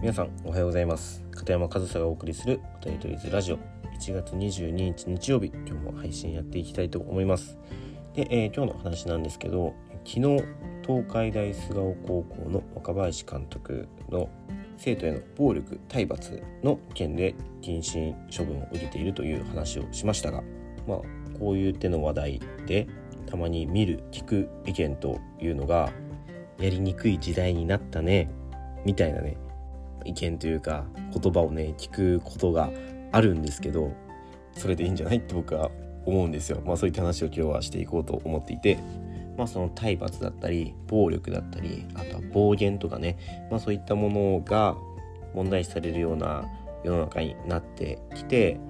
皆さんおはようございます。片山和沙がお送りするお便りとりずラジオ。1月22日日曜日。今日も配信やっていきたいと思います。で、えー、今日の話なんですけど昨日東海大菅生高校の若林監督の生徒への暴力体罰の件で謹慎処分を受けているという話をしましたがまあこういう手の話題でたまに見る聞く意見というのがやりにくい時代になったねみたいなね意見というか言葉をね聞くことがあるんですけどそれでいいんじゃないって僕は思うんですよ。まあそういった話を今日はしていこうと思っていて。まあ、その体罰だったり暴力だったりあとは暴言とかね、まあ、そういったものが問題視されるような世の中になってきて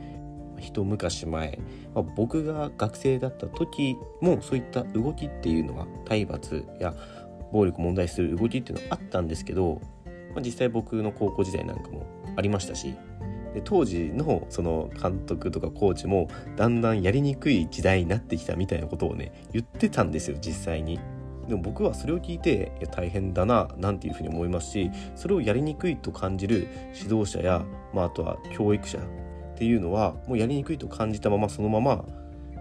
一昔前、まあ、僕が学生だった時もそういった動きっていうのは体罰や暴力問題視する動きっていうのはあったんですけど、まあ、実際僕の高校時代なんかもありましたしで当時のその監督とかコーチもだんだんやりにくい時代になってきたみたいなことをね言ってたんですよ実際に。でも僕はそれを聞いていや大変だななんていうふうに思いますしそれをやりにくいと感じる指導者や、まあ、あとは教育者っていうのはもうやりにくいと感じたままそのまま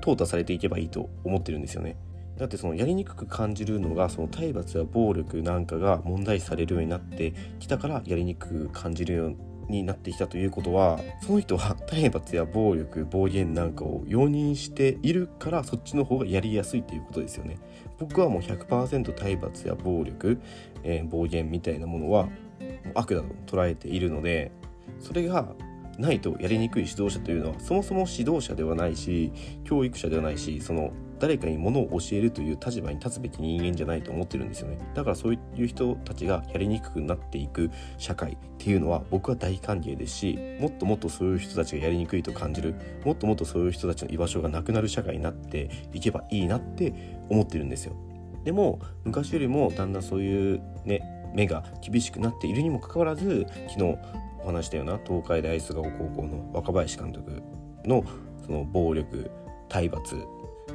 淘汰されていけばいいと思ってるんですよね。だってそのやりにくく感じるのがその体罰や暴力なんかが問題視されるようになってきたからやりにくく感じるようになってきたということは その人は体罰や暴力暴言なんかを容認しているからそっちの方がやりやすいということですよね。僕はもう100%体罰や暴力、えー、暴言みたいなものは悪だと捉えているのでそれがないとやりにくい指導者というのはそもそも指導者ではないし教育者ではないしその誰かに物を教えるという立場に立つべき人間じゃないと思ってるんですよね。だからそういう人たちがやりにくくなっていく社会っていうのは僕は大歓迎ですしもっともっとそういう人たちがやりにくいと感じるもっともっとそういう人たちの居場所がなくなる社会になっていけばいいなって思ってるんですよ。でも昔よりもだんだんそういうね目が厳しくなっているにもかかわらず昨日話したような東海大菅生高校の若林監督のその暴力体罰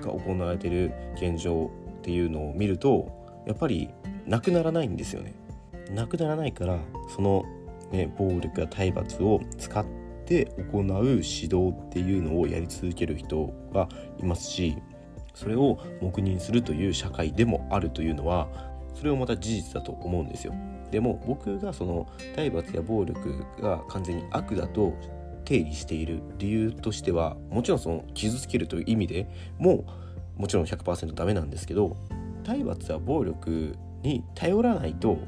が行われている現状っていうのを見るとやっぱりなくならないんですよね。なくならないからその、ね、暴力や体罰を使って行う指導っていうのをやり続ける人がいますしそれを黙認するという社会でもあるというのはそれをまた事実だと思うんですよ。でも僕がその体罰や暴力が完全に悪だと定義している理由としてはもちろんその傷つけるという意味でももちろん100%ダメなんですけど体罰や暴力に頼らないと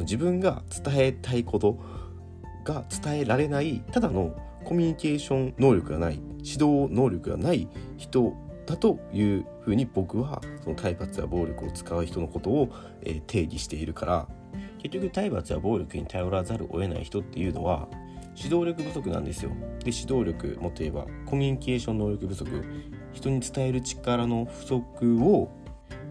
自分が伝えたいことが伝えられないただのコミュニケーション能力がない指導能力がない人だというふうに僕はその体罰や暴力を使う人のことを、え定義しているから結局体罰や暴力に頼らざるを得ない人っていうのは指導力不足なんですよ。で指導力もっと言えばコミュニケーション能力不足人に伝える力の不足を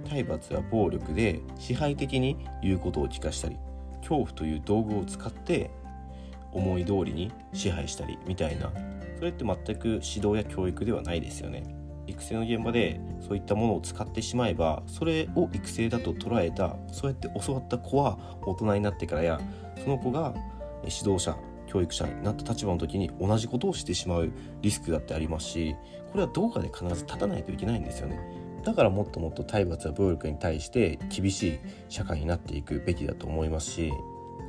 体罰や暴力で支配的に言うことを聞かしたり恐怖という道具を使って思い通りに支配したりみたいなそれって全く指導や教育ではないですよね。育成の現場でそういったものを使ってしまえばそれを育成だと捉えたそうやって教わった子は大人になってからやその子が指導者教育者になった立場の時に同じことをしてしまうリスクだってありますしこれはどうかで必ず立たないといけないんですよね。だからもっともっと体罰や暴力に対して厳しい社会になっていくべきだと思いますし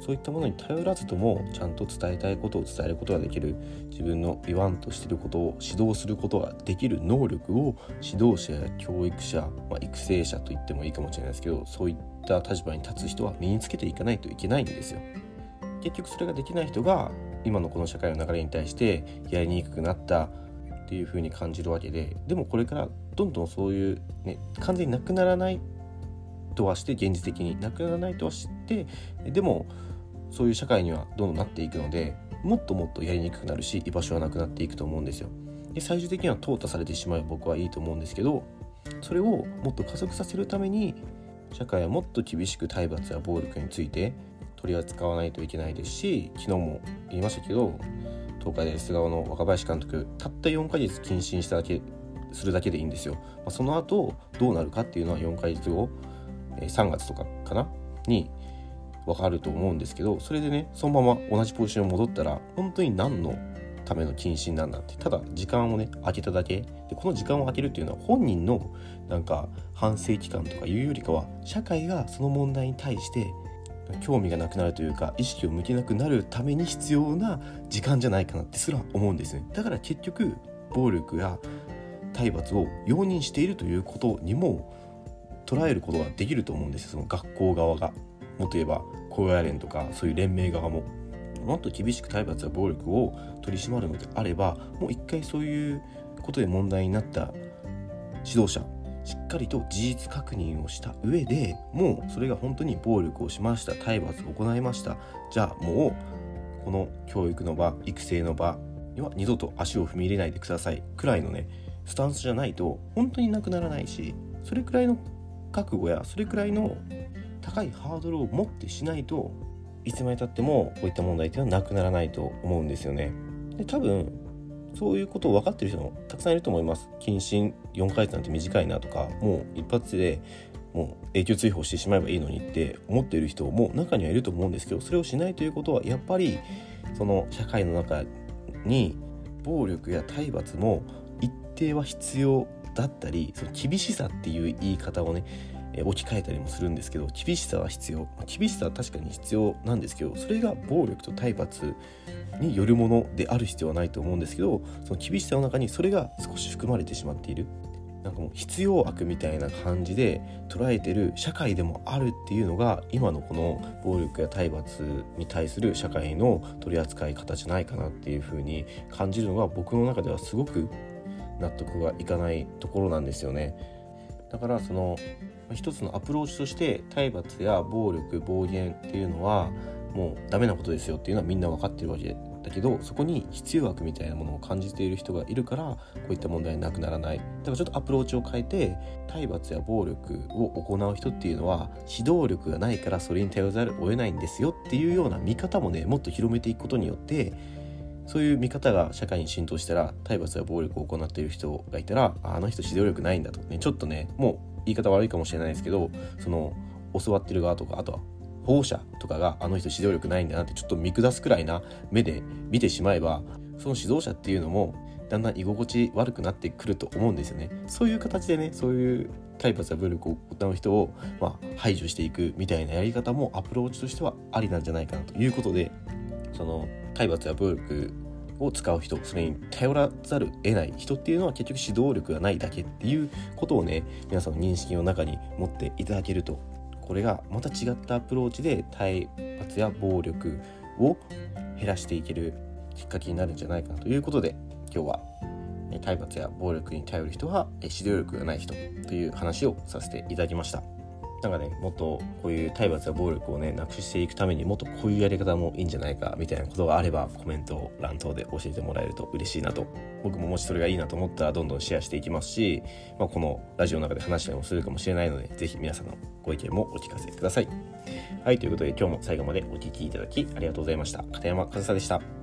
そういったものに頼らずともちゃんと伝えたいことを伝えることができる自分の言わんとしていることを指導することができる能力を指導者や教育者、まあ、育成者と言ってもいいかもしれないですけどそういった立場に立つ人は身につけていかないといけないんですよ。結局それができない人が今のこの社会の流れに対してやりにくくなったっていう風に感じるわけででもこれからどんどんそういう、ね、完全になくならないとはして現実的になくならないとは知ってでもそういう社会にはどんどんなっていくのでもっともっとやりにくくなるし居場所はなくなっていくと思うんですよ。で最終的には淘汰されてしまえば僕はいいと思うんですけどそれをもっと加速させるために社会はもっと厳しく体罰や暴力について取り扱わないといけないですし昨日も言いましたけど東海大菅生の若林監督たった4ヶ月謹慎しただけするだけでいいんですよ、まあ、その後どうなるかっていうのは4ヶ月後3月とかかな？にわかると思うんですけどそれでねそのまま同じポジションに戻ったら本当に何のための謹慎なんだってただ時間をね空けただけ。でこの時間を空けるっていうのは本人のなんか反省期間とかいうよりかは社会がその問題に対して興味がなくなるというか意識を向けなくなるために必要な時間じゃないかなってすら思うんですね。だから結局暴力や体罰を容認しているということにも捉えることができると思うんですよ。その学校側が。もっと言えば高野連とかそういう連盟側も。もっと厳しく体罰や暴力を取り締まるのであればもう一回そういうことで問題になった指導者しっかりと事実確認をした上でもうそれが本当に暴力をしました体罰を行いました。じゃあもうこの教育の場育成の場には二度と足を踏み入れないでくださいくらいのねスタンスじゃないと本当になくならないしそれくらいの覚悟やそれくらいの高いハードルを持ってしないといつまでたってもこういった問題っていうのはなくならないと思うんですよね。で多分そういうことを分かってる人もたくさんいると思います。謹慎4ヶ月なんて短いなとかもう一発でもう永久追放してしまえばいいのにって思っている人も中にはいると思うんですけどそれをしないということはやっぱりその社会の中に暴力や体罰も一定は必要だったりその厳しさっていう言い方をね置き換えたりもするんですけど厳しさは必要。厳しさは確かに必要なんですけどそれが暴力と体罰によるものである必要はないと思うんですけどその厳しさの中にそれが少し含まれてしまっている。なんかもう必要悪みたいな感じで捉えてる社会でもあるっていうのが今のこの暴力や体罰に対する社会の取り扱い方じゃないかなっていうふうに感じるのが僕の中ではすごく納得がいかないところなんですよね。だからその一つのアプローチとして体罰や暴力暴言っていうのはもうダメなことですよっていうのはみんな分かってるわけだけどそこに必要悪みたいなものを感じている人がいるからこういった問題なくならないだからちょっとアプローチを変えて体罰や暴力を行う人っていうのは指導力がないからそれに頼らざるを得ないんですよっていうような見方もねもっと広めていくことによってそういう見方が社会に浸透したら体罰や暴力を行っている人がいたらあの人指導力ないんだと。ねちょっとねもう言い方悪いかもしれないですけどその教わってる側とかあとは保護者とかがあの人指導力ないんだなってちょっと見下すくらいな目で見てしまえばその指導者っていうのもだんだん居心地悪くなってくると思うんですよね。そういう形でねそういう体罰や暴力を行う人を、まあ、排除していくみたいなやり方もアプローチとしてはありなんじゃないかなということでその体罰や暴力を使う人それに頼らざる得ない人っていうのは結局指導力がないだけっていうことをね皆さんの認識の中に持っていただけるとこれがまた違ったアプローチで体罰や暴力を減らしていけるきっかけになるんじゃないかなということで今日は体罰や暴力に頼る人は指導力がない人という話をさせていただきました。なんかねもっとこういう体罰や暴力をねなくしていくためにもっとこういうやり方もいいんじゃないかみたいなことがあればコメント欄等で教えてもらえると嬉しいなと僕ももしそれがいいなと思ったらどんどんシェアしていきますし、まあ、このラジオの中で話したりもするかもしれないので是非皆さんのご意見もお聞かせください。はいということで今日も最後までお聴きいただきありがとうございました片山和沙でした。